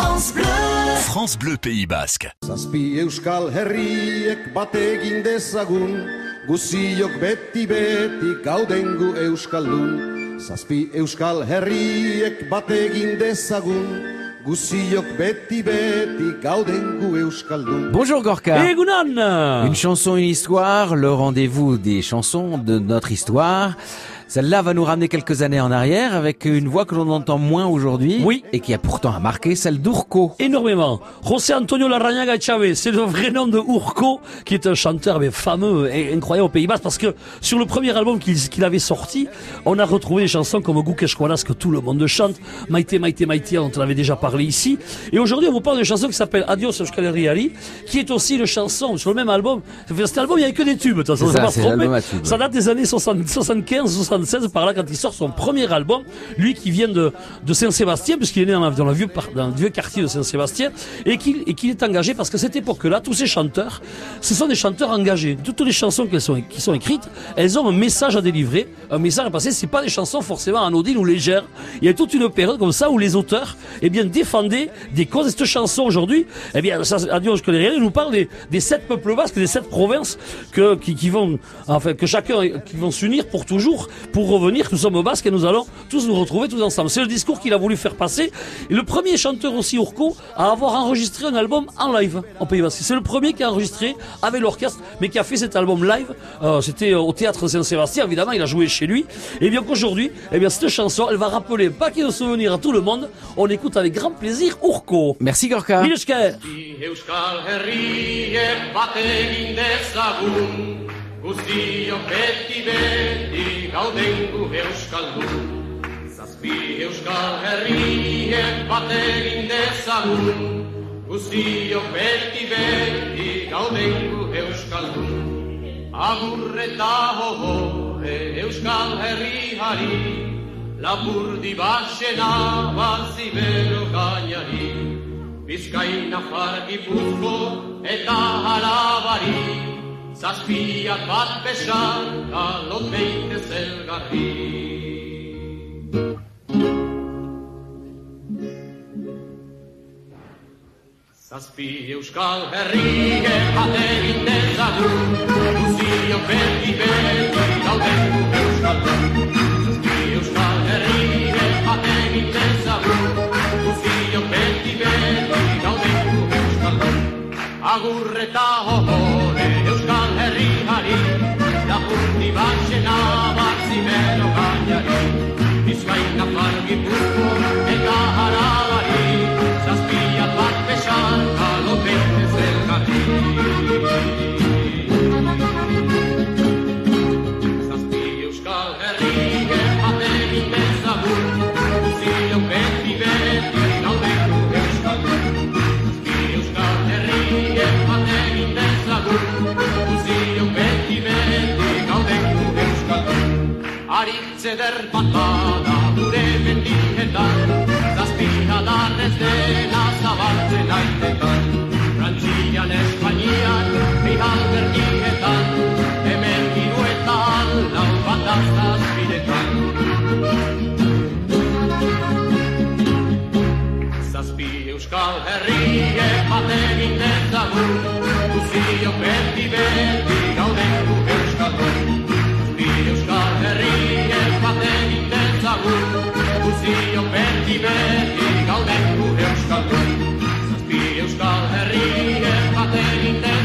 France Bleu. France Bleu Pays Basque. Zazpi euskal herriek bategin dezagun, guziok beti beti gaudengu euskaldun. Zazpi euskal herriek bategin dezagun, guziok beti beti gaudengu euskaldun. Bonjour Gorka. Et Gounan Une chanson, une histoire, le rendez-vous des chansons de notre histoire. Celle-là va nous ramener quelques années en arrière avec une voix que l'on entend moins aujourd'hui. Oui. Et qui a pourtant marqué celle d'Urco. Énormément. José Antonio Larrañaga Chavez, c'est le vrai nom de Urco, qui est un chanteur mais fameux et incroyable au Pays Basque, parce que sur le premier album qu'il avait sorti, on a retrouvé des chansons comme Gukeshwalas que tout le monde chante, Maite Maite Maite, dont on avait déjà parlé ici. Et aujourd'hui, on vous parle d'une chanson qui s'appelle Adios Euskal qui est aussi une chanson sur le même album. Cet album, il n'y avait que des tubes, de toute façon, C'est on ça, date des années 60, 75, 76 par là quand il sort son premier album. Lui qui vient de, de Saint-Sébastien, puisqu'il est né dans, la- dans, le vieux, quartier de Saint-Sébastien, et qu'il est engagé parce que cette époque-là, tous ces chanteurs, ce sont des chanteurs engagés. Toutes les chansons qui sont, qui sont écrites, elles ont un message à délivrer, un message à passer. C'est pas des chansons forcément anodines ou légères. Il y a toute une période comme ça où les auteurs, eh bien, défendaient des causes. Et cette chanson aujourd'hui, eh bien, Adieu, je connais rien, nous parle des, des sept peuples basques, des sept provinces que, qui vont, enfin, que chacun, qui vont s'unir pour toujours, pour revenir. Nous sommes basques et nous allons tous nous retrouver tous ensemble. C'est le discours qu'il a voulu faire passer. Et le premier chanteur aussi, Urco, à avoir enregistré un album en live en Pays Basque. C'est le premier qui a enregistré avec l'orchestre, mais qui a fait cet album live. Euh, C'était euh, au théâtre Saint-Sébastien, évidemment, il a joué chez lui. Et bien qu'aujourd'hui, eh bien, cette chanson, elle va rappeler un paquet de souvenirs à tout le monde. On écoute avec grand plaisir Urco. Merci Gorka. Euskal Guztiok beti beti gaudengu euskaldun Zazpi euskal herriek bat egin dezagun. Guztiok beti beti gaudengu euskaldun Agurre eta hobore euskal herriari Lapurdi basena bazi bero gainari. Bizkaina fargi buzko eta halabari zazpiak bat besan, galot beite zelgarri. Zazpi euskal herriek bat egin dezagun, guziok beti beti gaudengu euskaldun. Zazpi euskal herriek gipuzko eta arabari, zazpiat bat pesan, kalopen ez elgarri. Zazpi euskal herri, gerpaten intezagun, zion beti beti, daudeko euskal. Zazpi euskal herri, gerpaten intezagun, zion beti beti, daudeko euskal. Aritze Euskal Herri emate egiten zagu, guzio beti beti gauden gu Euskal Herri. Euskal Herri emate egiten zagu, guzio beti beti gauden gu Euskal Herri. Euskal Herri emate egiten.